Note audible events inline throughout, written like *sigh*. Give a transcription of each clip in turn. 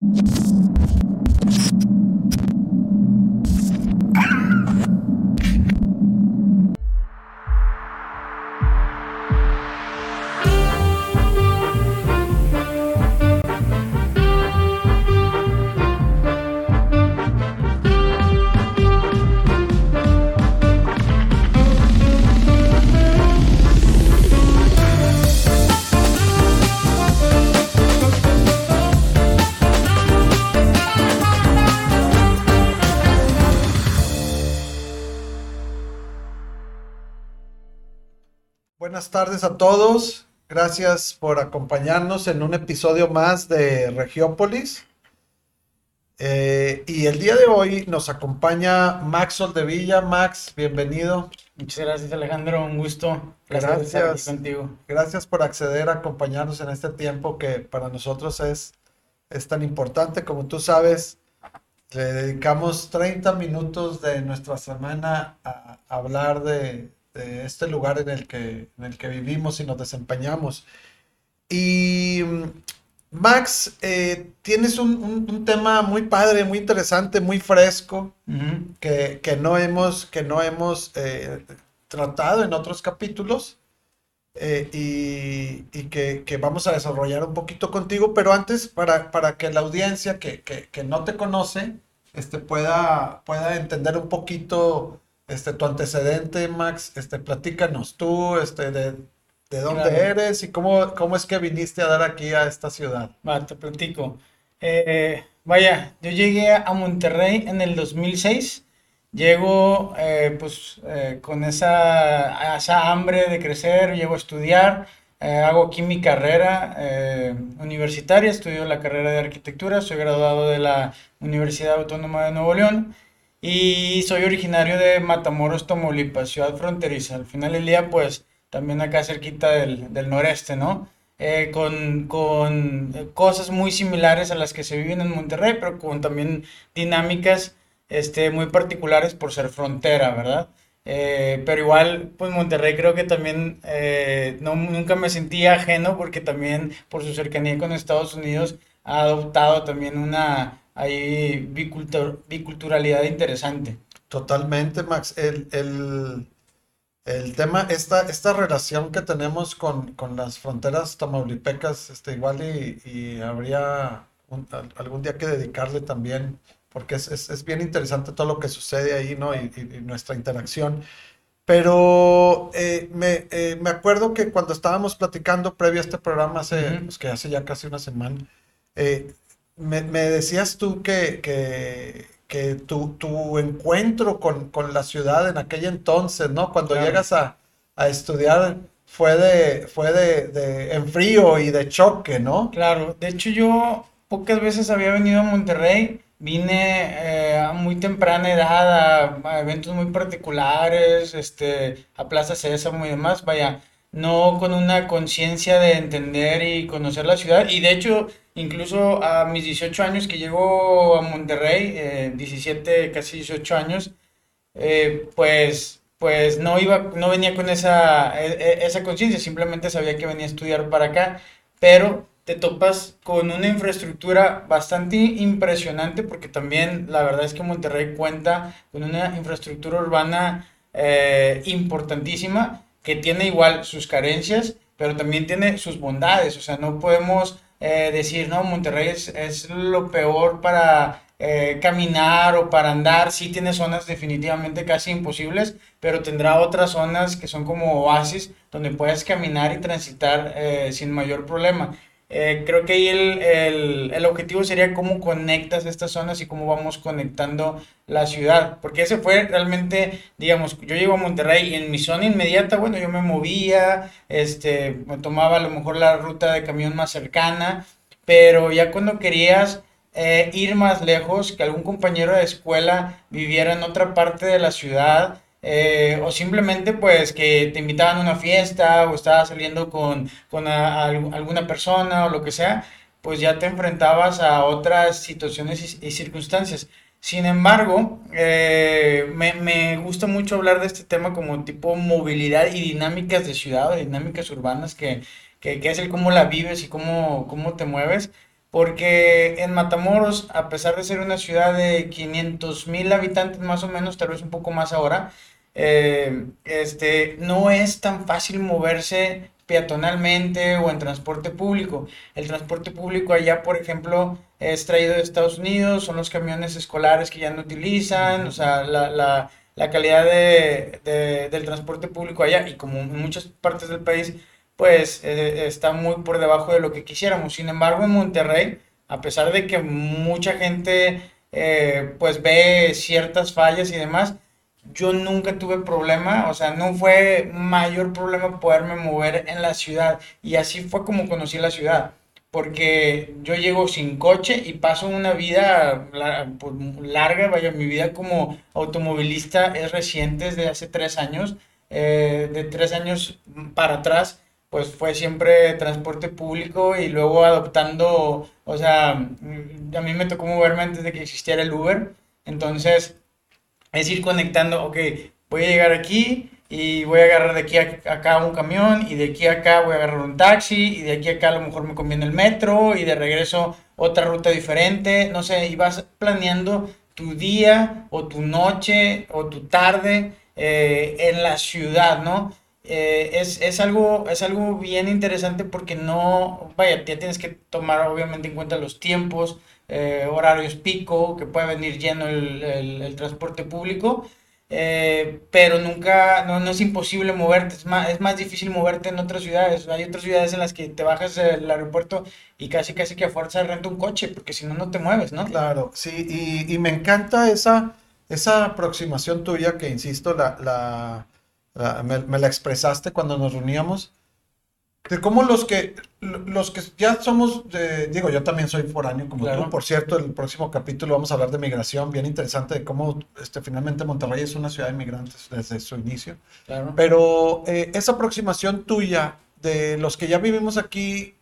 you Buenas tardes a todos. Gracias por acompañarnos en un episodio más de Regiópolis. Eh, y el día de hoy nos acompaña Max Villa. Max, bienvenido. Muchas gracias Alejandro, un gusto. Gracias. Estar contigo. Gracias por acceder a acompañarnos en este tiempo que para nosotros es, es tan importante. Como tú sabes, le dedicamos 30 minutos de nuestra semana a hablar de, de este lugar en el, que, en el que vivimos y nos desempeñamos. Y mm, Max, eh, tienes un, tema muy padre, muy interesante, muy fresco, que, no hemos, que no hemos eh, tratado en otros capítulos. Eh, y, que, vamos a desarrollar un poquito contigo, pero antes para, para que la audiencia que, que, no te conoce este, pueda, pueda entender un poquito este, tu antecedente, Max, este, platícanos tú, este, de, de dónde eres y cómo, cómo es que viniste a dar aquí a esta ciudad. Va, te platico. Eh, vaya, yo llegué a Monterrey en el 2006. Llego eh, pues eh, con esa, esa, hambre de crecer, llego a estudiar, hago aquí mi carrera universitaria, estudio la carrera de arquitectura, soy graduado de la Universidad Autónoma de Nuevo León y soy originario de Matamoros, Tamaulipas, ciudad fronteriza. Al final del día, pues también acá cerquita del, del noreste, ¿no? Eh, con, con, cosas muy similares a las que se viven en Monterrey, pero con también dinámicas este, muy particulares por ser frontera, ¿verdad? Eh, pero igual, pues Monterrey creo que también eh, no, nunca me sentí ajeno porque también por su cercanía con Estados Unidos ha adoptado también una, hay biculturalidad interesante. Totalmente, Max. El, tema, esta, esta relación que tenemos con, las fronteras tamaulipecas, este, igual y, habría algún día que dedicarle también, porque es, bien interesante todo lo que sucede ahí, ¿no? Y, nuestra interacción. Pero eh, eh, me, acuerdo que cuando estábamos platicando previo a este programa, hace, pues, que hace ya casi una semana, eh, me, decías tú que, que, tu, tu, encuentro con, la ciudad en aquel entonces, ¿no? Cuando llegas a, estudiar fue de, fue de, en frío y de choque, ¿no? Claro, de hecho yo pocas veces había venido a Monterrey, vine eh, a muy temprana edad a, eventos muy particulares, este, a Plaza Sésamo y demás, vaya, no con una conciencia de entender y conocer la ciudad. Y de hecho, incluso a mis 18 años que llego a Monterrey, 17, eh, casi 18 años, eh, pues, pues no, iba, no venía con esa, e, e, esa conciencia, simplemente sabía que venía a estudiar para acá, pero te topas con una infraestructura bastante impresionante porque también la verdad es que Monterrey cuenta con una infraestructura urbana eh, importantísima que tiene igual sus carencias, pero también tiene sus bondades. O sea, no podemos eh, decir, no, Monterrey es, lo peor para eh, caminar o para andar. Sí tiene zonas definitivamente casi imposibles, pero tendrá otras zonas que son como oasis donde puedes caminar y transitar eh, sin mayor problema. Eh, creo que ahí el, el, objetivo sería cómo conectas estas zonas y cómo vamos conectando la ciudad, porque ese fue realmente, digamos, yo llego a Monterrey y en mi zona inmediata, bueno, yo me movía, este, me tomaba a lo mejor la ruta de camión más cercana, pero ya cuando querías eh, ir más lejos, que algún compañero de escuela viviera en otra parte de la ciudad, eh, o simplemente pues que te invitaban a una fiesta o estabas saliendo con, con alguna persona o lo que sea, pues ya te enfrentabas a otras situaciones y, circunstancias. Sin embargo, eh, me, me, gusta mucho hablar de este tema como tipo movilidad y dinámicas de ciudad, dinámicas urbanas, que, que, que, es el cómo la vives y cómo, cómo te mueves, porque en Matamoros, a pesar de ser una ciudad de 500 mil habitantes más o menos, tal vez un poco más ahora, eh, este, no es tan fácil moverse peatonalmente o en transporte público. El transporte público allá, por ejemplo, es traído de Estados Unidos, son los camiones escolares que ya no utilizan, o sea, la, la, la calidad de, de, del transporte público allá y como en muchas partes del país, pues eh, está muy por debajo de lo que quisiéramos. Sin embargo, en Monterrey, a pesar de que mucha gente eh, pues ve ciertas fallas y demás, yo nunca tuve problema, o sea, no fue mayor problema poderme mover en la ciudad. Y así fue como conocí la ciudad, porque yo llego sin coche y paso una vida pues, larga, vaya, mi vida como automovilista es reciente, desde hace tres años, eh, de tres años para atrás pues fue siempre transporte público y luego adoptando, o sea, mm, a mí me tocó moverme antes de que existiera el Uber, entonces es ir conectando, ok, voy a llegar aquí y voy a agarrar de aquí a acá un camión y de aquí a acá voy a agarrar un taxi y de aquí a acá a lo mejor me conviene el metro y de regreso otra ruta diferente, no sé, y vas planeando tu día o tu noche o tu tarde eh, en la ciudad, ¿no? Eh, es, es, algo, es algo bien interesante porque no, vaya, ya tienes que tomar obviamente en cuenta los tiempos, eh, horarios pico, que puede venir lleno el, el, transporte público, eh, pero nunca, no, no, es imposible moverte, es más, es más difícil moverte en otras ciudades. Hay otras ciudades en las que te bajas del aeropuerto y casi casi que a fuerza renta un coche, porque si no, no te mueves, ¿no? Claro, sí, y, me encanta esa, esa aproximación tuya que, insisto, la me, la expresaste cuando nos reuníamos, de cómo los que, los que ya somos, digo, yo también soy foráneo como tú, por cierto, el próximo capítulo vamos a hablar de migración, bien interesante de cómo este, finalmente Monterrey es una ciudad de migrantes desde su inicio. Pero eh, esa aproximación tuya de los que ya vivimos aquí,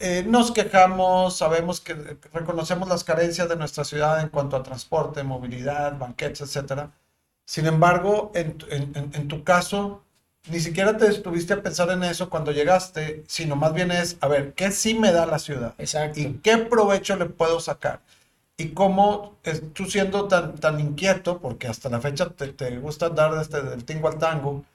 eh, nos quejamos, sabemos que reconocemos las carencias de nuestra ciudad en cuanto a transporte, movilidad, banquetes, etcétera sin embargo, en, en, en, tu caso, ni siquiera te estuviste a pensar en eso cuando llegaste, sino más bien es, a ver, ¿qué sí me da la ciudad? Exacto. ¿Y qué provecho le puedo sacar? Y cómo tú siendo tan, tan inquieto, porque hasta la fecha te, te gusta andar desde el tingo al tango,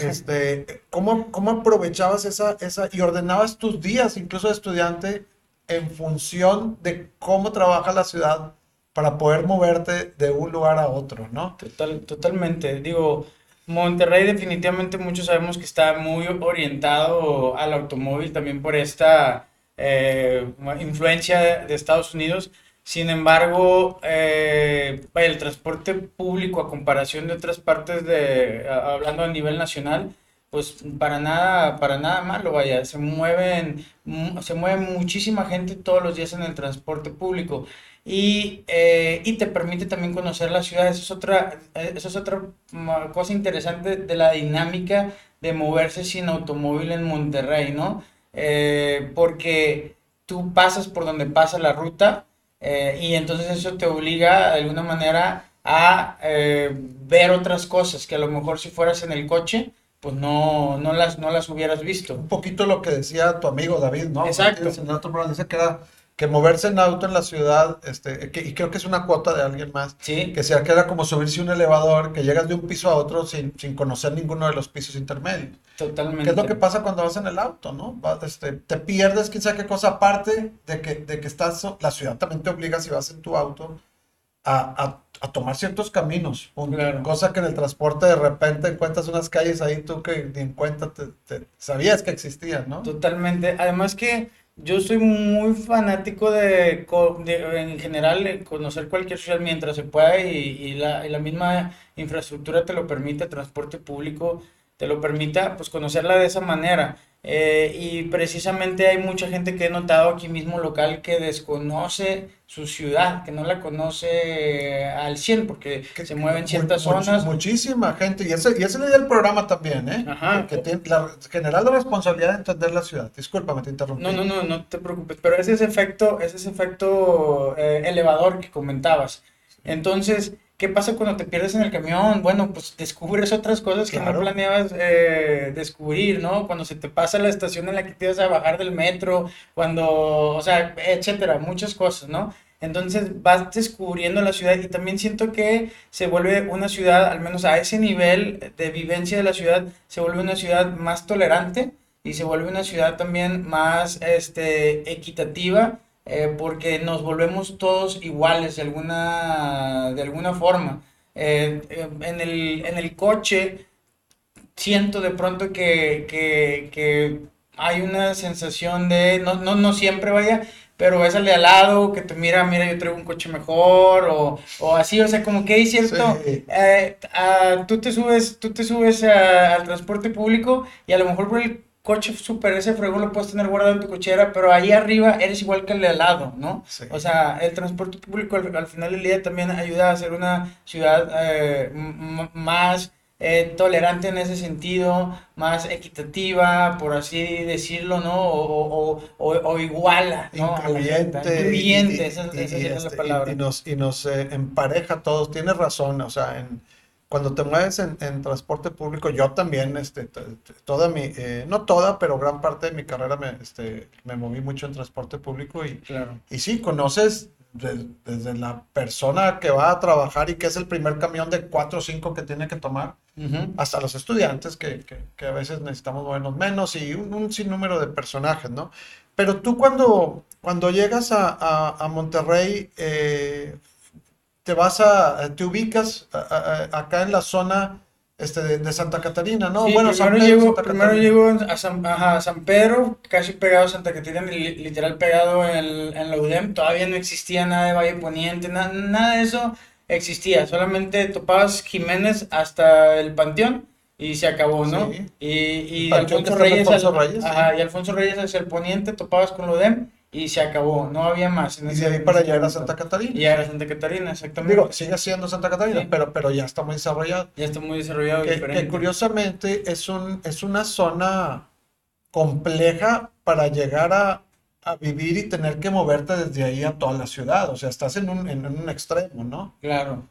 este, ¿cómo, ¿cómo aprovechabas esa, esa y ordenabas tus días, incluso de estudiante, en función de cómo trabaja la ciudad para poder moverte de un lugar a otro, ¿no? Total, totalmente. Digo, Monterrey definitivamente muchos sabemos que está muy orientado al automóvil también por esta eh, influencia de Estados Unidos. Sin embargo, eh, el transporte público a comparación de otras partes de, hablando a nivel nacional, pues para nada, para nada malo, vaya, se mueven, se mueve muchísima gente todos los días en el transporte público y, eh, y te permite también conocer la ciudad. Eso es otra, eh, eso es otra mm, cosa interesante de la dinámica de moverse sin automóvil en Monterrey, ¿no? Eh, porque tú pasas por donde pasa la ruta y entonces eso te obliga de alguna manera a ver otras cosas que a lo mejor si fueras en el coche, pues no, no, las, no las hubieras visto. Un poquito lo que decía tu amigo David, ¿no? Exacto. En otro dice que era que moverse en auto en la ciudad, este, y creo que es una cuota de alguien más, ¿Sí? que sea que era como subirse un elevador, que llegas de un piso a otro sin, sin conocer ninguno de los pisos intermedios. Totalmente. ¿Qué es lo que pasa cuando vas en el auto, no? este, te pierdes quién sabe qué cosa, aparte de que, de que estás, la ciudad también te obliga si vas en tu auto a, a, a tomar ciertos caminos, cosa que en el transporte de repente encuentras unas calles ahí tú que ni en cuenta te, te sabías que existían, ¿no? Totalmente. Además que yo soy muy fanático de, en general, conocer cualquier ciudad mientras se pueda y, y, la, y, la, misma infraestructura te lo permite, transporte público te lo permita, pues conocerla de esa manera. Eh, y precisamente hay mucha gente que he notado aquí mismo local que desconoce su ciudad, que no la conoce al 100 porque se mueve en ciertas zonas. Muchísima gente, y ese, y ese le el programa también, ¿eh? Ajá. Que tiene la general la responsabilidad de entender la ciudad. Discúlpame, te interrumpí. No, no, no, no te preocupes, pero ese es efecto, ese es efecto eh, elevador que comentabas. Entonces, ¿Qué pasa cuando te pierdes en el camión? Bueno, pues descubres otras cosas que no planeabas eh, descubrir, ¿no? Cuando se te pasa la estación en la que te vas a bajar del metro, cuando, o sea, etcétera, muchas cosas, ¿no? Entonces vas descubriendo la ciudad y también siento que se vuelve una ciudad, al menos a ese nivel de vivencia de la ciudad, se vuelve una ciudad más tolerante y se vuelve una ciudad también más este, equitativa eh, porque nos volvemos todos iguales de alguna, de alguna forma. Eh, eh, en, el, en el coche siento de pronto que, que, que hay una sensación de, no, no, no siempre vaya, pero ves al de al lado que te mira, mira, yo traigo un coche mejor, o, o así, o sea, como que hay cierto, eh, tú te subes, tú te subes al transporte público y a lo mejor por el coche súper ese fregón lo puedes tener guardado en tu cochera, pero ahí arriba eres igual que el de al lado, ¿no? O sea, el transporte público al, final del día también ayuda a ser una ciudad eh, más eh, tolerante en ese sentido, más equitativa, por así decirlo, ¿no? O, o, o, iguala, ¿no? Incluyente. Incluyente, esa, es la palabra. Y, nos, y nos eh, empareja a todos, tienes razón, o sea, en, cuando te mueves en, en, transporte público, yo también, este, toda mi, eh, no toda, pero gran parte de mi carrera me, este, me moví mucho en transporte público y, claro. y sí, conoces desde la persona que va a trabajar y que es el primer camión de cuatro o cinco que tiene que tomar, hasta los estudiantes que, que, a veces necesitamos movernos menos y un, sinnúmero de personajes, ¿no? Pero tú cuando, cuando llegas a, a, Monterrey, eh, te vas a, te ubicas acá en la zona este, de, Santa Catarina, ¿no? bueno, primero, llego, primero llego a San, San, Pedro, casi pegado a Santa Catarina, literal pegado en, en, la UDEM, todavía no existía nada de Valle Poniente, nada de eso existía, solamente topabas Jiménez hasta el Panteón y se acabó, ¿no? Y, y Alfonso, Reyes, Reyes, y Alfonso Reyes hacia el poniente, topabas con la UDEM y se acabó, no había más. y de ahí para allá era Santa Catarina. Y era Santa Catarina, exactamente. Digo, sigue siendo Santa Catarina, pero, pero ya está muy desarrollado. Ya está muy desarrollado. Que, que curiosamente es, un, es una zona compleja para llegar a, a, vivir y tener que moverte desde ahí a toda la ciudad. O sea, estás en un, en un extremo, ¿no? Claro.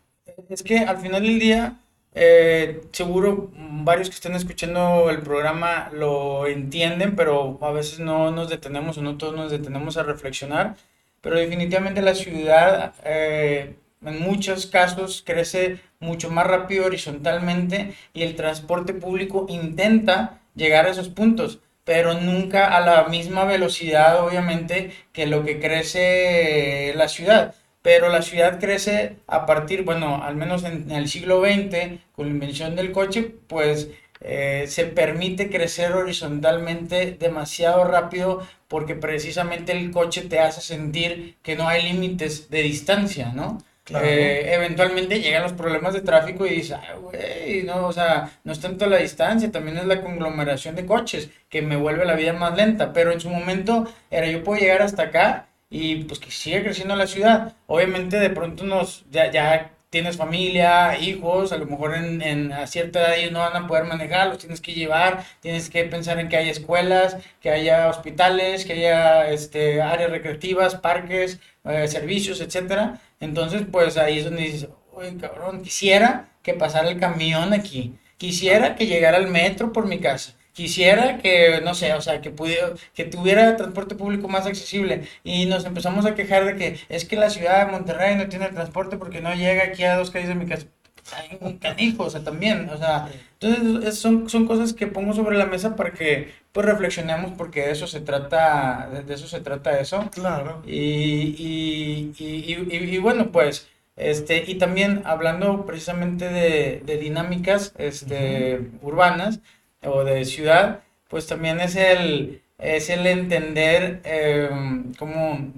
Es que al final del día eh, seguro varios que estén escuchando el programa lo entienden, pero a veces no nos detenemos o no todos nos detenemos a reflexionar. Pero definitivamente la ciudad eh, en muchos casos crece mucho más rápido horizontalmente y el transporte público intenta llegar a esos puntos pero nunca a la misma velocidad, obviamente, que lo que crece la ciudad pero la ciudad crece a partir, bueno, al menos en, el siglo XX, con la invención del coche, pues eh, se permite crecer horizontalmente demasiado rápido porque precisamente el coche te hace sentir que no hay límites de distancia, ¿no? Eh, eventualmente llegan los problemas de tráfico y dices, güey, no, o sea, no es tanto la distancia, también es la conglomeración de coches que me vuelve la vida más lenta, pero en su momento era yo puedo llegar hasta acá y pues que sigue creciendo la ciudad. Obviamente de pronto nos, ya, ya tienes familia, hijos, a lo mejor en, en, a cierta edad ellos no van a poder manejar, los tienes que llevar, tienes que pensar en que haya escuelas, que haya hospitales, que haya este, áreas recreativas, parques, eh, servicios, etcétera. Entonces, pues ahí es donde dices, oye, cabrón, quisiera que pasara el camión aquí, quisiera que llegara el metro por mi casa quisiera que, no sé, o sea, que pudiera, que tuviera transporte público más accesible. Y nos empezamos a quejar de que es que la ciudad de Monterrey no tiene transporte porque no llega aquí a dos calles de mi casa. Hay un canijo, o sea, también, o sea, entonces son, son cosas que pongo sobre la mesa para que pues reflexionemos porque de eso se trata, de eso se trata eso. Claro. Y, y, y, y, bueno, pues, este, y también hablando precisamente de, de dinámicas este, urbanas, o de ciudad, pues también es el, es el entender, em, ¿cómo,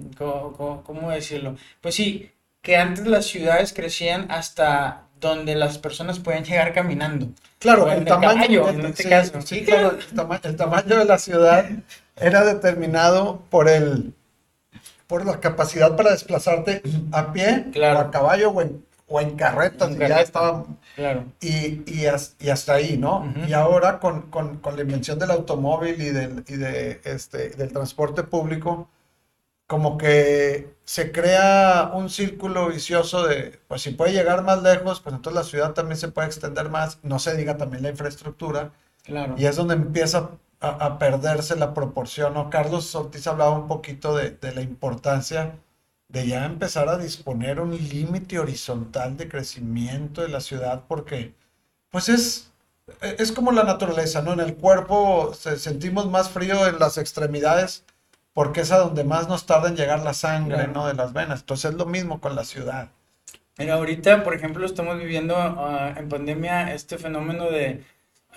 cómo, decirlo? Pues sí, que antes las ciudades crecían hasta donde las personas pueden llegar caminando. Claro, el, tamaño, en este caso. Sí, claro, el, tamaño de la ciudad era determinado por el por la capacidad para desplazarte a pie o a caballo o en, o en carretas, y ya estaba. Claro. Y, y, hasta ahí, ¿no? Y ahora con, con, con, la invención del automóvil y del, y de, este, del transporte público, como que se crea un círculo vicioso de, pues si puede llegar más lejos, pues entonces la ciudad también se puede extender más, no se diga también la infraestructura. Claro. Y es donde empieza a, a perderse la proporción, ¿no? Carlos Ortiz hablaba un poquito de, de la importancia de ya empezar a disponer un límite horizontal de crecimiento de la ciudad, porque pues es, es como la naturaleza, ¿no? En el cuerpo se, sentimos más frío en las extremidades porque es a donde más nos tarda en llegar la sangre, Claro. ¿no? De las venas. Entonces es lo mismo con la ciudad. Mira, ahorita, por ejemplo, estamos viviendo ah, en pandemia este fenómeno de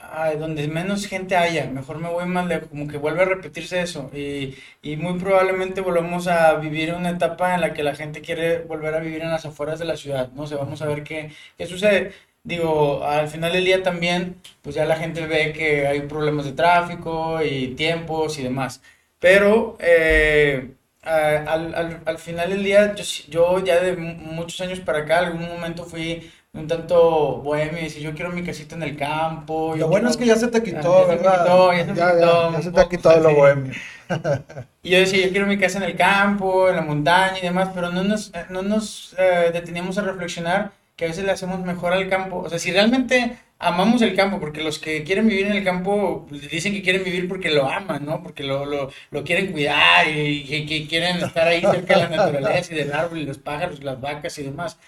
ah, donde menos gente haya, mejor me voy más lejos, como que vuelve a repetirse eso y, y muy probablemente volvamos a vivir una etapa en la que la gente quiere volver a vivir en las afueras de la ciudad, no sé, vamos a ver qué, qué sucede. Digo, al final del día también, pues ya la gente ve que hay problemas de tráfico y tiempos y demás. Pero eh, al, al- al final del día, yo, yo ya de mu- muchos años para acá, algún momento fui un tanto bohemio y yo quiero mi casita en el campo. yo Lo bueno es que ya se te Ah, quitó, ya se ¿verdad? quitó, ya se Ya, ya, quitó ya se te ha quitado lo bohemio. *laughs* Y yo decía, yo quiero mi casa en el campo, en la montaña y demás, pero no nos, eh, no nos eh, deteníamos a reflexionar que a veces le hacemos mejor al campo. O sea, si realmente amamos el campo, porque los que quieren vivir en el campo pues, dicen que quieren vivir porque lo aman, ¿no? Porque lo, lo, lo quieren cuidar y, que que quieren estar ahí cerca de la naturaleza y del árbol y los pájaros, las vacas y demás.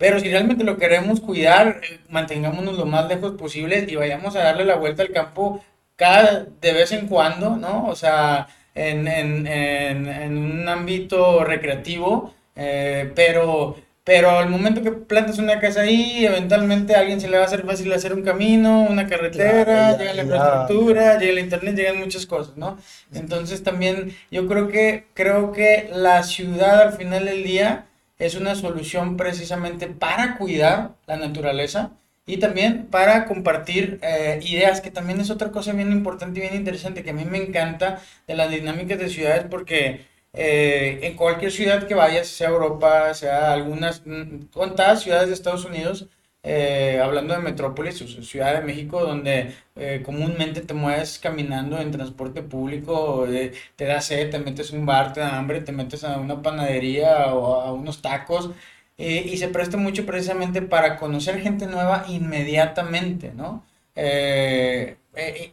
Pero si realmente lo queremos cuidar, eh, mantengámonos lo más lejos posible y vayamos a darle la vuelta al campo cada de vez en cuando, ¿no? O sea, en, en, en, en un ámbito recreativo, eh, pero, pero al momento que plantas una casa ahí, eventualmente a alguien se le va a hacer fácil hacer un camino, una carretera, llega la infraestructura, llega el internet, llegan muchas cosas, ¿no? Entonces también yo creo que, creo que la ciudad al final del día es una solución precisamente para cuidar la naturaleza y también para compartir eh, ideas, que también es otra cosa bien importante y bien interesante que a mí me encanta de las dinámicas de ciudades porque eh, en cualquier ciudad que vayas, sea Europa, sea algunas, mm, contadas ciudades de Estados Unidos, eh, hablando de metrópolis, Ciudad de México, donde eh, comúnmente te mueves caminando en transporte público, eh, te da sed, te metes a un bar, te da hambre, te metes a una panadería o a unos tacos, y se presta mucho precisamente para conocer gente nueva inmediatamente, ¿no?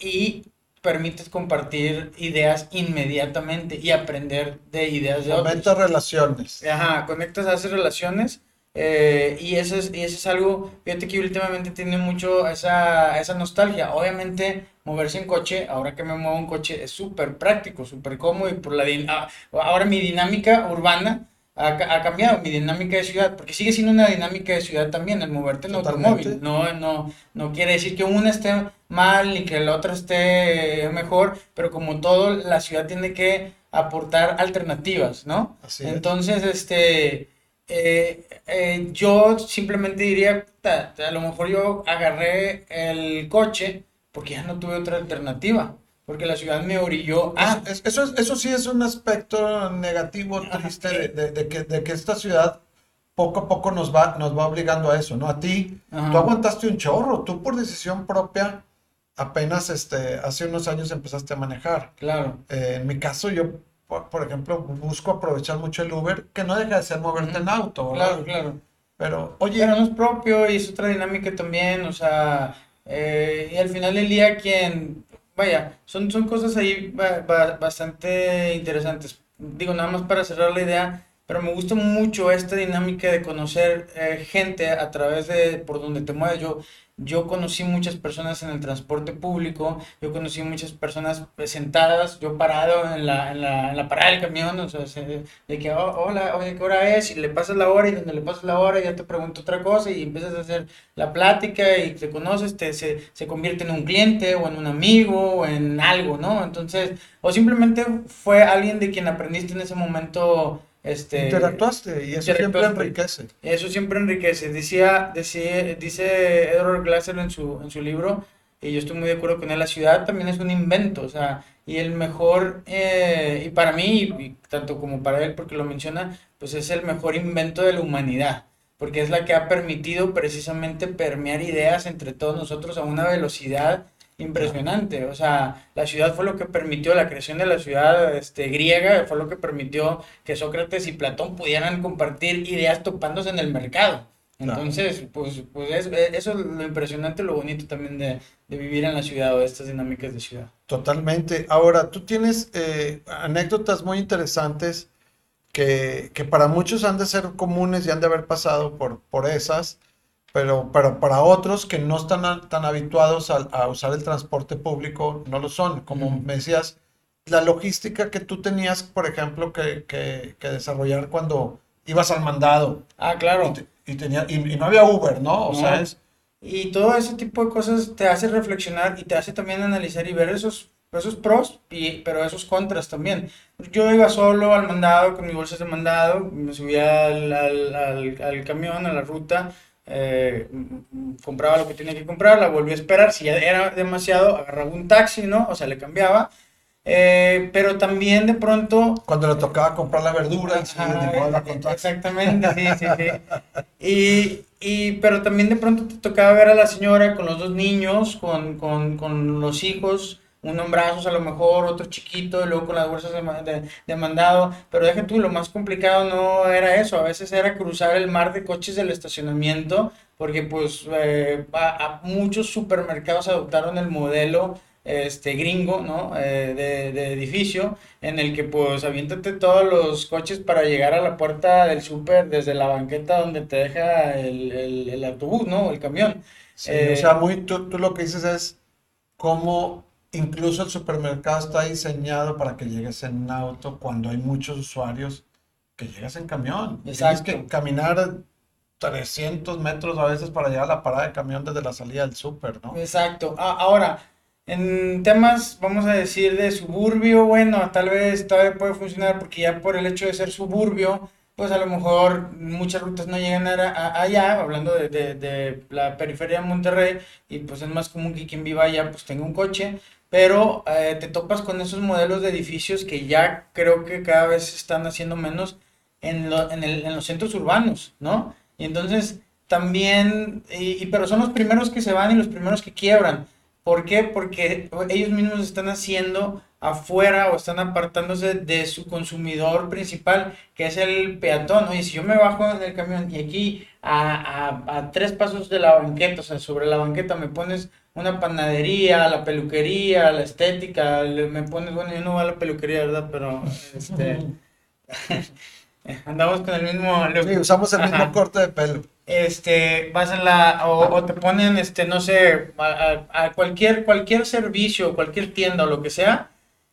Y permites compartir ideas inmediatamente y aprender de ideas de otros. Fomenta relaciones. Ajá, conectas, haces relaciones eh, y, eso es, y eso es algo, fíjate que últimamente tiene mucho esa, esa nostalgia. Obviamente, moverse en coche, ahora que me muevo en coche, es súper práctico, súper cómodo y por la din- ah, ahora mi dinámica urbana ha, ha cambiado, mi dinámica de ciudad, porque sigue siendo una dinámica de ciudad también, el moverte en Totalmente. automóvil. No, no, no quiere decir que una esté mal y que la otra esté mejor, pero como todo, la ciudad tiene que aportar alternativas, ¿no? Así es. Entonces, este, eh, eh, yo simplemente diría, "Ta- a lo mejor yo agarré el coche porque ya no tuve otra alternativa, porque la ciudad me orilló a... Es- eso, es- eso sí es un aspecto negativo, triste, de, de- de que, de que esta ciudad poco a poco nos va, nos va obligando a eso, ¿no? A ti, Ajá. tú aguantaste un chorro, tú por decisión propia, apenas este, hace unos años empezaste a manejar. Claro, Eh, en mi caso, yo, por, por ejemplo, busco aprovechar mucho el Uber, que no deja de ser moverte en auto, ¿verdad? claro, claro. Pero, oye, Pero no es propio y es otra dinámica también, o sea, eh, y al final del día quien, vaya, son, son cosas ahí ba- ba- bastante interesantes. Digo, nada más para cerrar la idea, pero me gusta mucho esta dinámica de conocer eh, gente a través de por donde te mueves. Yo, yo conocí muchas personas en el transporte público, yo conocí muchas personas eh, sentadas, yo parado en la, en la, en la parada del camión, o sea, se- de que, "Oh, hola, oye, ¿qué hora es? Y le pasas la hora y donde le pasas la hora ya te pregunto otra cosa y empiezas a hacer la plática y te conoces, te, se, se convierte en un cliente o en un amigo o en algo, ¿no? Entonces, o simplemente fue alguien de quien aprendiste en ese momento, este... interactuaste y eso siempre enriquece. Eso siempre enriquece. Decía, decía, dice Edward Glaser en su, en su libro, y yo estoy muy de acuerdo con él, la ciudad también es un invento, o sea, y el mejor, eh, y para mí, y tanto como para él, porque lo menciona, pues es el mejor invento de la humanidad, porque es la que ha permitido precisamente permear ideas entre todos nosotros a una velocidad impresionante. O sea, la ciudad fue lo que permitió, la creación de la ciudad este, griega fue lo que permitió que Sócrates y Platón pudieran compartir ideas topándose en el mercado. Entonces, pues, pues eso es lo impresionante, lo bonito también de, vivir en la ciudad o de estas dinámicas de ciudad. Totalmente. Ahora, tú tienes eh, anécdotas muy interesantes que, que, para muchos han de ser comunes y han de haber pasado por, por esas, pero, pero para otros que no están tan habituados a, usar el transporte público, no lo son. Como me decías, la logística que tú tenías, por ejemplo, que, que, que desarrollar cuando ibas al mandado. Ah, claro. Y, tenía, y, no había Uber, ¿no? O sea, es... Y todo ese tipo de cosas te hace reflexionar y te hace también analizar y ver esos, esos pros, y, pero esos contras también. Yo iba solo al mandado con mis bolsas de mandado, me subía al, al, al, camión, a la ruta, eh, compraba lo que tenía que comprar, la volví a esperar, si ya era demasiado, agarraba un taxi, ¿no? O sea, le cambiaba eh, pero también de pronto... Cuando le tocaba comprar la verdura, Exactamente, sí, sí, sí. *laughs* Y, pero también de pronto te tocaba ver a la señora con los dos niños, con, con, con los hijos, uno en brazos a lo mejor, otro chiquito, y luego con las bolsas de, de, mandado. Pero deja tú, lo más complicado no era eso, a veces era cruzar el mar de coches del estacionamiento, porque pues eh, a muchos supermercados adoptaron el modelo este gringo, ¿no? Eh, de, edificio, en el que pues aviéntate todos los coches para llegar a la puerta del súper desde la banqueta donde te deja el, autobús, ¿no? El camión. Sí, o sea, muy, tú, lo que dices es cómo incluso el supermercado está diseñado para que llegues en auto cuando hay muchos usuarios que llegas en camión. Exacto. Tienes que caminar 300 metros a veces para llegar a la parada de camión desde la salida del súper, ¿no? Exacto. Ah, ahora, en temas, vamos a decir, de suburbio, bueno, tal vez todavía puede funcionar porque ya por el hecho de ser suburbio, pues a lo mejor muchas rutas no llegan a, allá, hablando de, de, la periferia de Monterrey, y pues es más común que quien viva allá pues tenga un coche, pero eh, te topas con esos modelos de edificios que ya creo que cada vez están haciendo menos en, en, el, en los centros urbanos, ¿no? Y entonces también, y, pero son los primeros que se van y los primeros que quiebran. ¿Por qué? Porque ellos mismos están haciendo afuera o están apartándose de su consumidor principal, que es el peatón. Oye, si yo me bajo en el camión y aquí a, a, tres pasos de la banqueta, o sea, sobre la banqueta me pones una panadería, la peluquería, la estética, me pones, bueno, yo no voy a la peluquería, ¿verdad? Pero, este... *laughs* Andamos con el mismo Sí, usamos el mismo corte de pelo. Este, vas en la, o, te ponen, este, no sé, a, cualquier, cualquier servicio, cualquier tienda o lo que sea,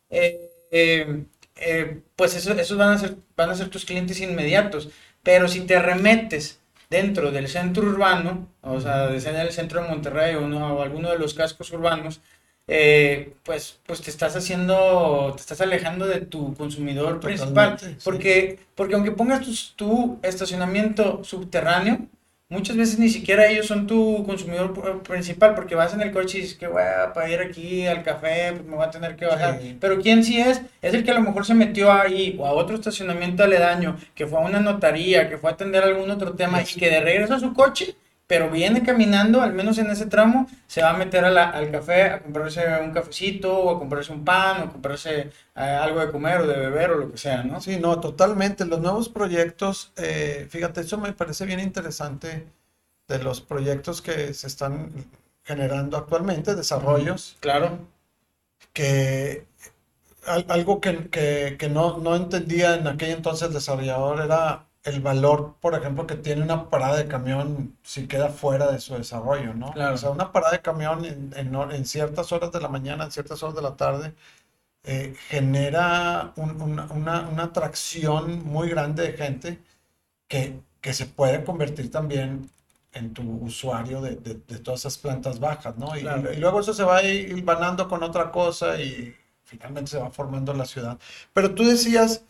eh, eh, eh, pues eso, esos van a, ser, van a ser tus clientes inmediatos. Pero si te remetes dentro del centro urbano, o sea, desde el centro de Monterrey o, o alguno de los cascos urbanos, eh, pues, pues te estás haciendo, te estás alejando de tu consumidor principal. Porque, porque aunque pongas tu, tu, estacionamiento subterráneo, muchas veces ni siquiera ellos son tu consumidor principal, porque vas en el coche y dices que, para ir aquí al café, pues me voy a tener que bajar. Pero ¿quién sí es? Es el que a lo mejor se metió ahí o a otro estacionamiento aledaño, que fue a una notaría, que fue a atender algún otro tema y que de regreso a su coche pero viene caminando, al menos en ese tramo, se va a meter al café a comprarse un cafecito, o a comprarse un pan, o a comprarse eh, algo de comer o de beber o lo que sea, ¿no? Sí, no, totalmente. Los nuevos proyectos, eh, fíjate, eso me parece bien interesante de los proyectos que se están generando actualmente, desarrollos. Claro. Que algo que, que, que no, no entendía en aquel entonces el desarrollador era el valor, por ejemplo, que tiene una parada de camión si queda fuera de su desarrollo, ¿no? O sea, una parada de camión en, en, ciertas horas de la mañana, en ciertas horas de la tarde, eh, genera una, una, atracción muy grande de gente que, que se puede convertir también en tu usuario de, de, todas esas plantas bajas, ¿no? Y, y, luego eso se va a ir vanando con otra cosa y finalmente se va formando la ciudad. Pero tú decías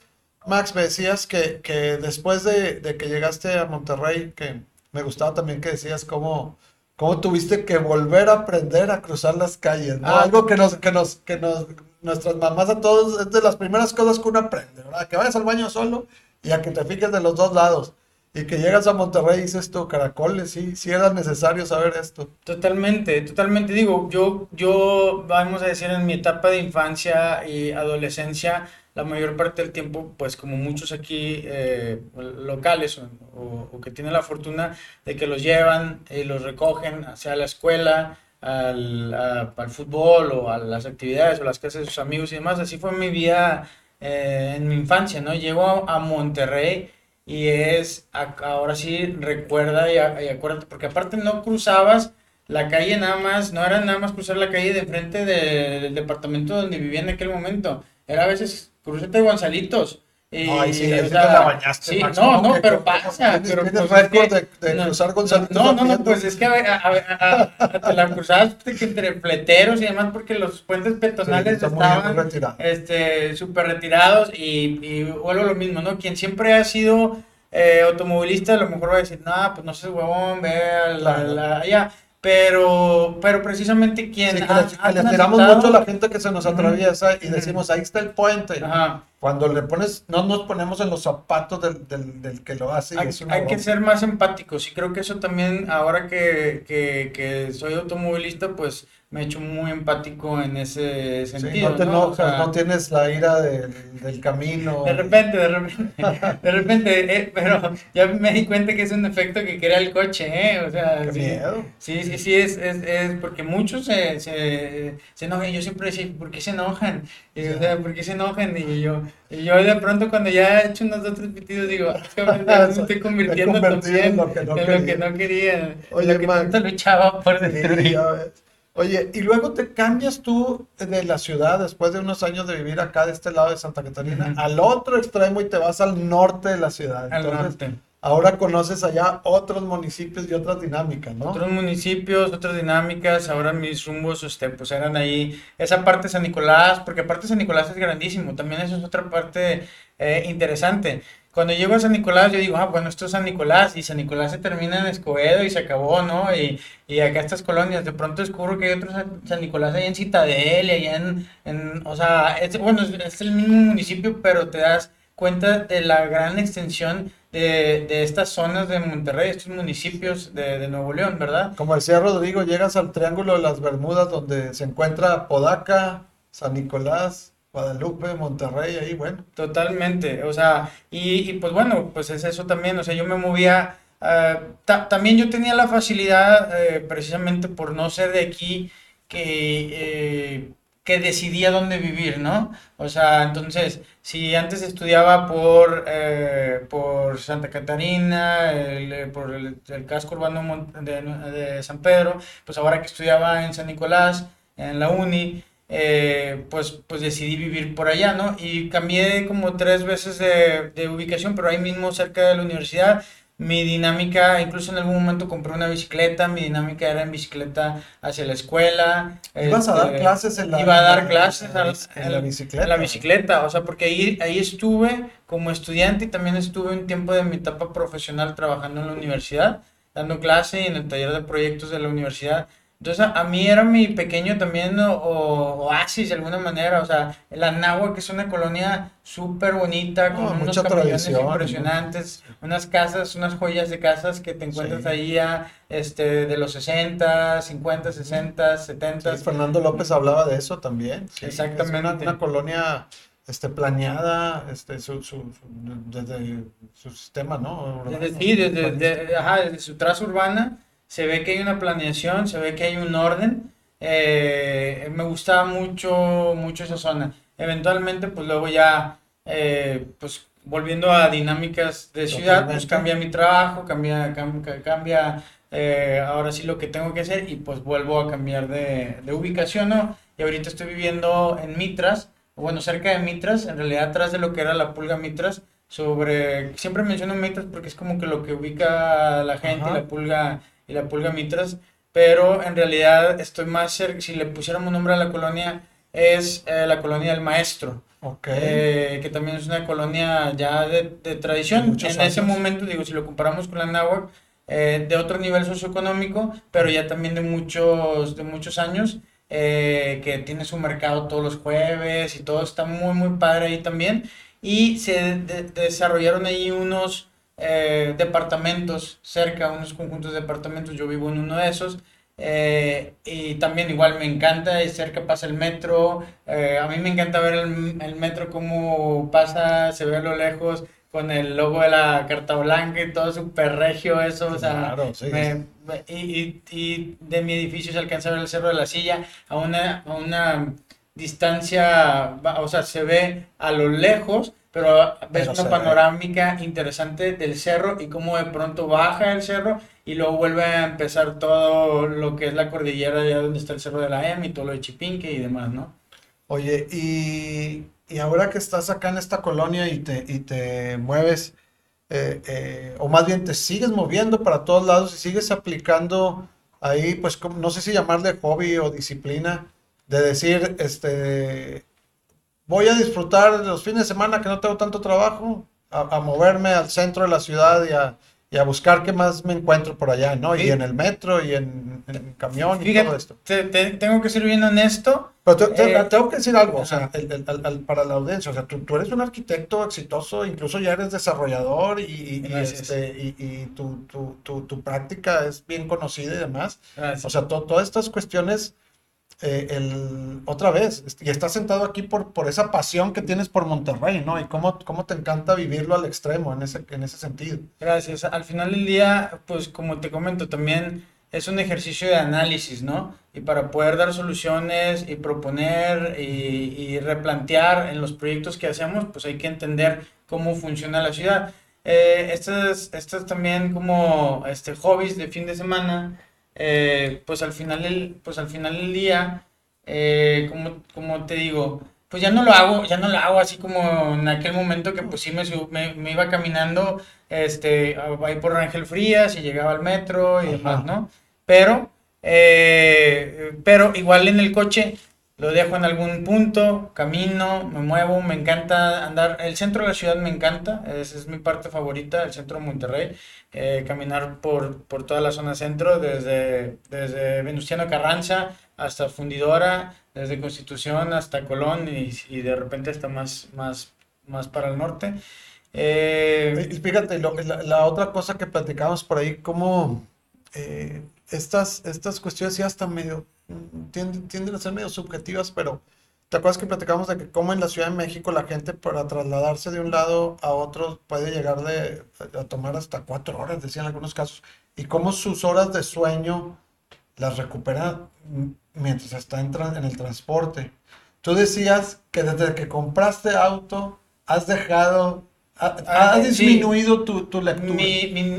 Max, me decías que, que después de, de, que llegaste a Monterrey, que me gustaba también que decías cómo, cómo tuviste que volver a aprender a cruzar las calles, ¿no? Ah. Algo que nos, que nos, que nos, nuestras mamás a todos, es de las primeras cosas que uno aprende, ¿verdad? Que vayas al baño solo y a que te fijes de los dos lados. y que llegas a Monterrey y dices tú, caracoles, sí, sí era necesario saber esto. Totalmente, totalmente. Digo, yo, yo, vamos a decir, en mi etapa de infancia y adolescencia, la mayor parte del tiempo, pues como muchos aquí eh, locales o, que tienen la fortuna de que los llevan y los recogen hacia la escuela, al, al fútbol o a las actividades o las casas de sus amigos y demás. Así fue mi vida eh, en mi infancia, ¿no? Llego a Monterrey y es, ahora sí, recuerda y, acuérdate, porque aparte no cruzabas la calle nada más, no era nada más cruzar la calle de frente del departamento donde vivía en aquel momento, era a veces cruzarte de Gonzalitos. Y, Ay, sí, o sea, la bañaste, sí, no, no, pero pasa. pero pues, de, de no, cruzar Gonzalitos. No, no, no, pues es que a, a, a, te la cruzaste entre fleteros y demás porque los puentes peatonales sí, estaban este súper retirados y, y vuelvo lo mismo, ¿no? Quien siempre ha sido eh, automovilista a lo mejor va a decir, no, pues no seas huevón, ve a la, la, allá. Pero, pero precisamente quien. Sí, que ha, le, esperamos mucho a la gente que se nos atraviesa y decimos, ahí está el puente. Ajá. Cuando le pones, no nos ponemos en los zapatos del, del, del que lo hace. Hay, hay que ser más empáticos y creo que eso también, ahora que, que, que soy automovilista, pues me he hecho muy empático en ese sentido. no, te ¿no? o sea, no tienes la ira del, del, camino. De repente, de repente, *laughs* de repente, eh, pero ya me di cuenta que es un efecto que crea el coche, ¿eh? O sea, Qué sí, miedo. Sí, sí, sí, es, es, es porque muchos se, se, se, enojan. Yo siempre decía, ¿por qué se enojan? Y, o sea, ¿por qué se enojan? Y yo, y yo de pronto cuando ya he hecho unos dos, tres pitidos digo, me estoy *laughs* convirtiendo también en lo que no, en quería. Lo que no quería. Oye, lo que man, tanto luchaba por destruir. Oye, y luego te cambias tú de la ciudad después de unos años de vivir acá de este lado de Santa Catarina uh -huh. al otro extremo y te vas al norte de la ciudad. Al norte. Ahora conoces allá otros municipios y otras dinámicas, ¿no? Otros municipios, otras dinámicas. Ahora mis rumbos, este, pues eran ahí. Esa parte de San Nicolás, porque aparte San Nicolás es grandísimo. También eso es otra parte eh, interesante cuando llego a San Nicolás, yo digo, ah, bueno, esto es San Nicolás, y San Nicolás se termina en Escobedo y se acabó, ¿no? Y, y acá estas colonias, de pronto descubro que hay otro San Nicolás allá en Citadel, allá en, o sea, es, bueno, es, es, el mismo municipio, pero te das cuenta de la gran extensión de, de estas zonas de Monterrey, estos municipios de, de, Nuevo León, ¿verdad? Como decía Rodrigo, llegas al Triángulo de las Bermudas, donde se encuentra Podaca, San Nicolás, Guadalupe, Monterrey, ahí, bueno. Totalmente, o sea, y, pues bueno, pues es eso también, o sea, yo me movía, ta también yo tenía la facilidad, uh, precisamente por no ser de aquí, que, eh, que decidía dónde vivir, ¿no? O sea, entonces, si antes estudiaba por, eh, por Santa Catarina, por el, el, casco urbano de, de San Pedro, pues ahora que estudiaba en San Nicolás, en la uni, eh, pues, pues decidí vivir por allá, ¿no? Y cambié como tres veces de, de, ubicación, pero ahí mismo cerca de la universidad. Mi dinámica, incluso en algún momento compré una bicicleta, mi dinámica era en bicicleta hacia la escuela. ¿Ibas este, a dar clases en la Iba a dar clases en la, en la bicicleta? En la bicicleta, o sea, porque ahí, ahí estuve como estudiante y también estuve un tiempo de mi etapa profesional trabajando en la universidad, dando clase y en el taller de proyectos de la universidad. Entonces, a, a, mí era mi pequeño también o, o, oasis de alguna manera. O sea, la Nahua, que es una colonia súper bonita, con no, unos camiones impresionantes, ¿no? unas casas, unas joyas de casas que te encuentras sí. ahí a, este, de los 60, 50, 60, 70. Sí, Fernando López hablaba de eso también. Sí, Exactamente. Es una, una colonia este, planeada este, su, su, su, desde su sistema, ¿no? Desde, sí, desde, de, ajá, desde su traza urbana se ve que hay una planeación, se ve que hay un orden. Eh, me gustaba mucho, mucho esa zona. Eventualmente, pues luego ya, eh, pues volviendo a dinámicas de ciudad, pues cambia mi trabajo, cambia, cambia, cambia eh, ahora sí lo que tengo que hacer y pues vuelvo a cambiar de, de ubicación, ¿no? Y ahorita estoy viviendo en Mitras, bueno, cerca de Mitras, en realidad atrás de lo que era la pulga Mitras, sobre, siempre menciono Mitras porque es como que lo que ubica a la gente, Ajá. la pulga y la pulga mitras, pero en realidad estoy más cerca, si le pusiéramos nombre a la colonia, es eh, la colonia del maestro. Okay. Eh, que también es una colonia ya de, de tradición. En años. ese momento, digo, si lo comparamos con la Náhuac, eh, de otro nivel socioeconómico, pero ya también de muchos, de muchos años, eh, que tiene su mercado todos los jueves y todo está muy, muy padre ahí también. Y se de desarrollaron ahí unos eh, departamentos cerca, unos conjuntos de departamentos, yo vivo en uno de esos. Eh, y también igual me encanta, y cerca pasa el metro, eh, a mí me encanta ver el, el metro cómo pasa, se ve a lo lejos, con el logo de la carta blanca y todo súper regio eso, o sea, y, y, de mi edificio se alcanza a ver el Cerro de la Silla a una, a una distancia, o sea, se ve a lo lejos, pero ves una panorámica interesante del cerro y cómo de pronto baja el cerro y luego vuelve a empezar todo lo que es la cordillera allá donde está el Cerro de la M y todo lo de Chipinque y demás, ¿no? Oye, y y ahora que estás acá en esta colonia y te, y te mueves, eh, eh, o más bien te sigues moviendo para todos lados y sigues aplicando ahí, pues no sé si llamarle hobby o disciplina, de decir, este, voy a disfrutar los fines de semana que no tengo tanto trabajo, a moverme al centro de la ciudad y a, y a buscar qué más me encuentro por allá, ¿no? Y en el metro y en, en camión y todo esto. tengo que ser bien honesto. Pero eh, tengo que decir algo, o sea, para la audiencia, o sea, tú, tú, eres un arquitecto exitoso, incluso ya eres desarrollador y, y, este, y tu, tu, tu, tu, práctica es bien conocida y demás. O sea, todas estas cuestiones eh, el, otra vez, y estás sentado aquí por, por esa pasión que tienes por Monterrey, ¿no? Y cómo, cómo te encanta vivirlo al extremo en ese, en ese sentido. Gracias. Al final del día, pues como te comento, también es un ejercicio de análisis, ¿no? Y para poder dar soluciones y proponer y, replantear en los proyectos que hacemos, pues hay que entender cómo funciona la ciudad. Eh, estas, estas también como este, hobbies de fin de semana eh, pues, al final del, pues al final del día, eh, como, como te digo, pues ya no lo hago, ya no lo hago así como en aquel momento que pues sí me, me, iba caminando este, ahí por Rangel Frías y llegaba al metro y demás, ¿no? Pero, eh, pero igual en el coche lo dejo en algún punto, camino, me muevo, me encanta andar. El centro de la ciudad me encanta, es mi parte favorita, el centro de Monterrey. Eh, caminar por, por, toda la zona centro, desde, desde Venustiano Carranza hasta Fundidora, desde Constitución hasta Colón y, y de repente hasta más, más, más para el norte. Eh, fíjate, la, la, otra cosa que platicamos por ahí, cómo eh, estas, estas cuestiones ya están medio tienden, a ser medio subjetivas, pero ¿te acuerdas que platicamos de que como en la Ciudad de México la gente para trasladarse de un lado a otro puede llegar de, a tomar hasta cuatro horas, decían en algunos casos, y cómo sus horas de sueño las recupera mientras está en, en el transporte? Tú decías que desde que compraste auto has dejado ha, ah, disminuido tu, tu, lectura.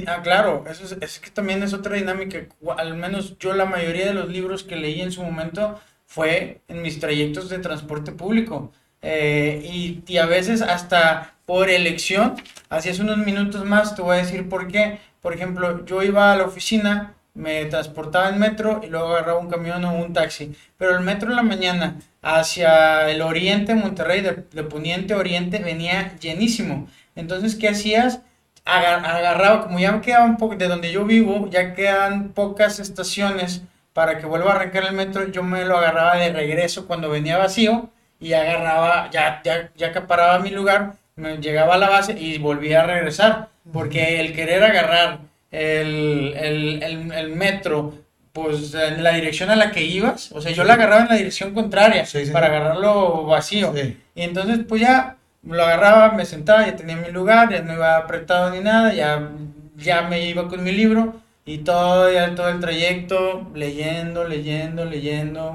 ah, claro, eso es, es, que también es otra dinámica. Al menos yo la mayoría de los libros que leí en su momento fue en mis trayectos de transporte público. Eh, y, y, a veces hasta por elección, hacías unos minutos más, te voy a decir por qué. Por ejemplo, yo iba a la oficina, me transportaba en metro y luego agarraba un camión o un taxi. Pero el metro en la mañana hacia el oriente, Monterrey, de, de poniente a oriente, venía llenísimo. Entonces, ¿qué hacías? Agarraba, como ya me quedaban poco, de donde yo vivo, ya quedan pocas estaciones para que vuelva a arrancar el metro, yo me lo agarraba de regreso cuando venía vacío y agarraba, ya, ya, ya acaparaba mi lugar, me llegaba a la base y volvía a regresar, porque el querer agarrar el, el, el, metro pues en la dirección a la que ibas, o sea, yo la agarraba en la dirección contraria para agarrarlo vacío. Y entonces, pues ya lo agarraba, me sentaba, ya tenía mi lugar, ya no iba apretado ni nada, ya, ya me iba con mi libro y todo, todo el trayecto leyendo, leyendo, leyendo,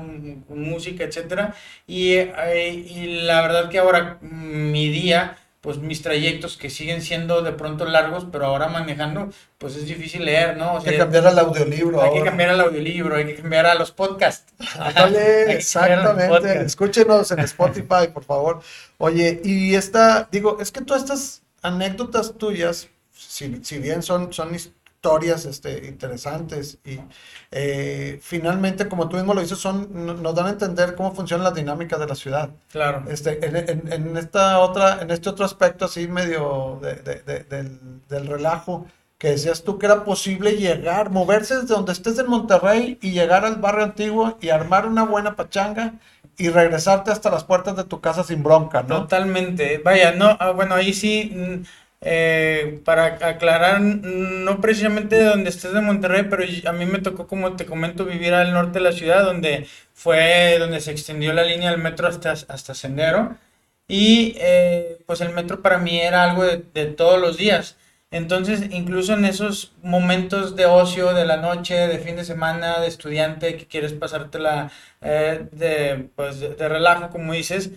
música, etcétera. Y, eh, y la verdad que ahora mi día pues mis trayectos que siguen siendo de pronto largos, pero ahora manejando, pues es difícil leer, ¿no? hay que cambiar al audiolibro. Hay que cambiar al audiolibro, hay que cambiar a los podcasts. *laughs* *laughs* exactamente. Escúchenos en *laughs* Spotify, por favor. Oye, y esta, digo, es que todas estas anécdotas tuyas, si, si bien son, son historias este, interesantes y eh, finalmente, como tú mismo lo dices, son, nos dan a entender cómo funciona la dinámica de la ciudad. Claro. Este, en, en, esta otra, en este otro aspecto así medio de, de, del, del, relajo, que decías tú que era posible llegar, moverse desde donde estés en Monterrey y llegar al barrio antiguo y armar una buena pachanga y regresarte hasta las puertas de tu casa sin bronca, ¿no? Totalmente. Vaya, no, ah, bueno, ahí sí eh, para aclarar, no precisamente de donde estés de Monterrey, pero a mí me tocó, como te comento, vivir al norte de la ciudad, donde fue donde se extendió la línea del metro hasta, hasta Sendero. Y eh, pues el metro para mí era algo de, de, todos los días. Entonces, incluso en esos momentos de ocio, de la noche, de fin de semana, de estudiante, que quieres pasártela eh, de, pues, de relajo, como dices,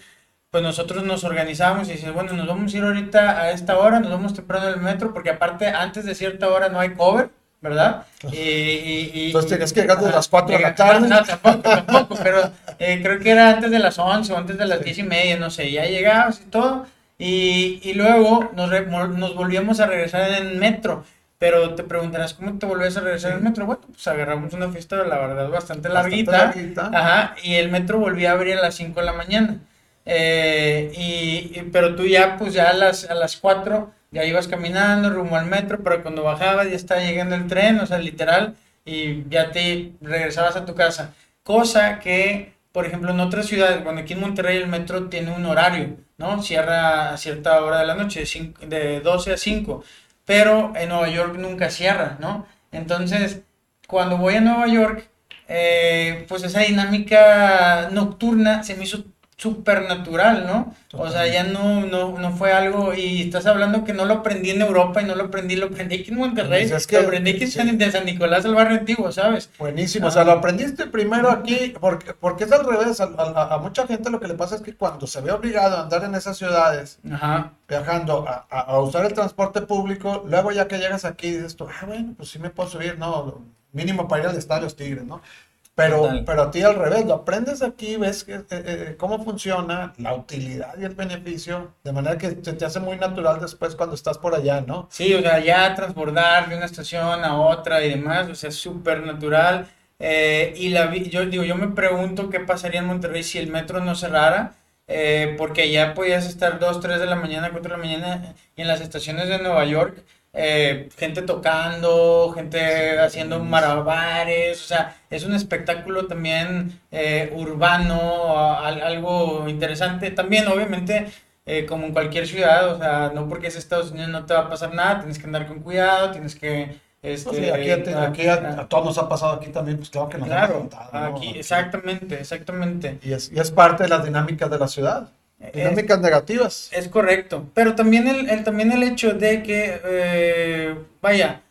pues nosotros nos organizamos y decimos, bueno, nos vamos a ir ahorita a esta hora, nos vamos temprano al metro, porque aparte antes de cierta hora no hay cover, ¿verdad? Y, y, Entonces tienes que llegar a las 4 de la tarde. No, tampoco, tampoco, pero eh, creo que era antes de las 11 o antes de las 10 y media, no sé, ya llegabas y todo, y, y luego nos, nos volvíamos a regresar en el metro. Pero te preguntarás, ¿cómo te volvías a regresar en el metro? Bueno, pues agarramos una fiesta, la verdad, bastante, larguita. Bastante larguita. Ajá, y el metro volvía a abrir a las 5 de la mañana. Eh, y, pero tú ya, pues ya a las, a las 4 ya ibas caminando rumbo al metro, pero cuando bajabas ya estaba llegando el tren, o sea, literal, y ya te regresabas a tu casa. Cosa que, por ejemplo, en otras ciudades, bueno, aquí en Monterrey el metro tiene un horario, ¿no? Cierra a cierta hora de la noche, de, de 12 a 5, pero en Nueva York nunca cierra, ¿no? Entonces, cuando voy a Nueva York, eh, pues esa dinámica nocturna se me hizo supernatural, ¿no? O sea, ya no, no, no fue algo, y estás hablando que no lo aprendí en Europa y no lo aprendí, lo aprendí aquí en Monterrey, es que, lo aprendí aquí en de San Nicolás, el barrio antiguo, ¿sabes? Buenísimo, o sea, lo aprendiste primero aquí, porque, porque es al revés, a, mucha gente lo que le pasa es que cuando se ve obligado a andar en esas ciudades, viajando a, a, usar el transporte público, luego ya que llegas aquí dices tú, ah, bueno, pues sí me puedo subir, ¿no? Mínimo para ir al estadio Tigres, ¿no? Pero, pero a ti al revés, lo aprendes aquí, ves que, eh, eh, cómo funciona, la utilidad y el beneficio, de manera que se te hace muy natural después cuando estás por allá, ¿no? Sí, o sea, ya transbordar de una estación a otra y demás, o sea, es súper natural. Eh, y la, yo digo, yo me pregunto qué pasaría en Monterrey si el metro no cerrara, porque ya podías estar 2, 3 de la mañana, 4 de la mañana, y en las estaciones de Nueva York eh, gente tocando, gente haciendo marabares, o sea, es un espectáculo también eh, urbano, algo interesante. También, obviamente, eh, como en cualquier ciudad, o sea, no porque es Estados Unidos no te va a pasar nada, tienes que andar con cuidado, tienes que... Este, aquí, a, todos nos ha pasado aquí también, pues claro que nos claro, contado, aquí, exactamente, exactamente. Y es, y es parte de la dinámica de la ciudad. Dinámicas negativas. Es correcto. Pero también el, también el hecho de que, eh, vaya,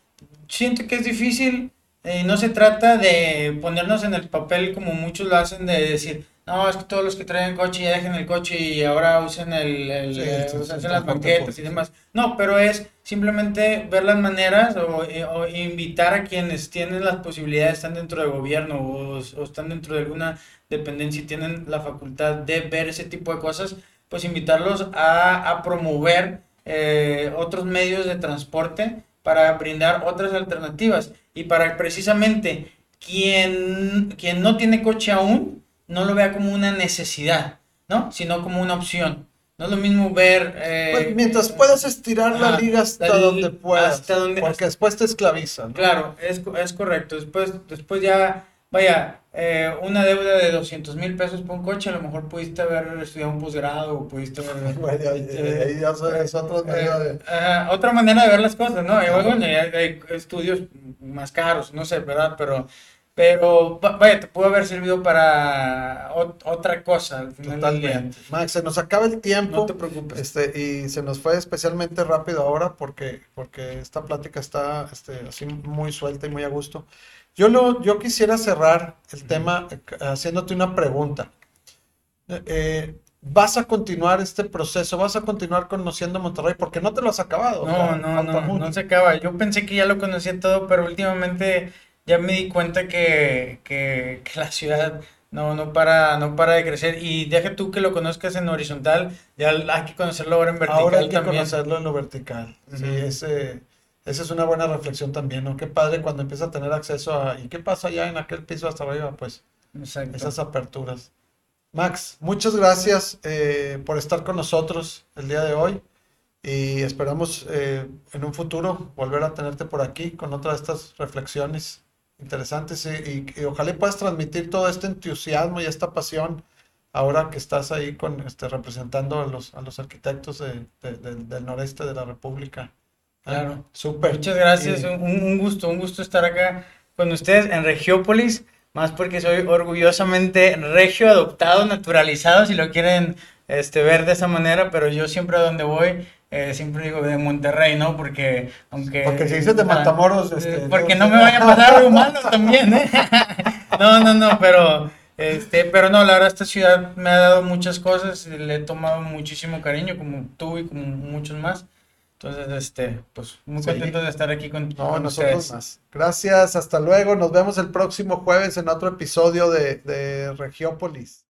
siento que es difícil y no se trata de ponernos en el papel como muchos lo hacen de decir, no, es que todos los que traen coche ya dejen el coche y ahora usen el, el, eh, las banquetas y demás. No, pero es simplemente ver las maneras o, eh, o, invitar a quienes tienen las posibilidades, están dentro del gobierno o, o, están dentro de alguna dependencia y tienen la facultad de ver ese tipo de cosas, pues invitarlos a, a promover eh, otros medios de transporte para brindar otras alternativas y para precisamente quien, quien no tiene coche aún, no lo vea como una necesidad, ¿no? Sino como una opción. No es lo mismo ver... Eh, pues, mientras puedas estirar la liga hasta donde puedas. Hasta donde, porque después te esclavizan. Claro, es, es, correcto. Después, después ya, vaya, eh, una deuda de 200 mil pesos por un coche, a lo mejor pudiste haber estudiado un posgrado o pudiste haber... *laughs* bueno, ahí ya es otra manera de... otra manera de ver las cosas, ¿no? Bueno, hay estudios más caros, no sé, ¿verdad? Pero pero vaya, te pudo haber servido para otra cosa al final Totalmente. Max, se nos acaba el tiempo. No te preocupes. Este, y se nos fue especialmente rápido ahora porque, porque esta plática está este, así muy suelta y muy a gusto. Yo, lo, yo quisiera cerrar el tema eh, haciéndote una pregunta. Eh, ¿Vas a continuar este proceso? ¿Vas a continuar conociendo Monterrey? Porque no te lo has acabado. No, no, no, no se acaba. Yo pensé que ya lo conocía todo, pero últimamente ya me di cuenta que, que, la ciudad no, no, para, no para de crecer. Y deja tú que lo conozcas en horizontal, ya hay que conocerlo ahora en vertical. Ahora hay que conocerlo en lo vertical. Sí, ese, esa es una buena reflexión también, ¿no? Qué padre cuando empieza a tener acceso a... ¿Y qué pasa allá en aquel piso hasta arriba? Pues esas aperturas. Max, muchas gracias eh, por estar con nosotros el día de hoy y esperamos eh, en un futuro volver a tenerte por aquí con otras de estas reflexiones interesantes y, ojalá puedas transmitir todo este entusiasmo y esta pasión ahora que estás ahí con este representando a los, a los arquitectos de, de- de- del noreste de la República. Claro. Súper. Muchas gracias, un, un gusto, un gusto estar acá con ustedes en Regiópolis, más porque soy orgullosamente regio, adoptado, naturalizado, si lo quieren este, ver de esa manera, pero yo siempre a donde voy, eh, siempre digo de Monterrey, ¿no? Porque aunque... Porque si dices de Matamoros, Ah, este, porque no me vaya a pasar algo malo también, ¿eh? *laughs* No, no, no, pero... Este, pero no, la verdad esta ciudad me ha dado muchas cosas, y le he tomado muchísimo cariño, como tú y como muchos más. Entonces, este, pues muy Sí. contento de estar aquí con, No, con nosotros ustedes. más. Gracias, hasta luego. Nos vemos el próximo jueves en otro episodio de, de Regiópolis.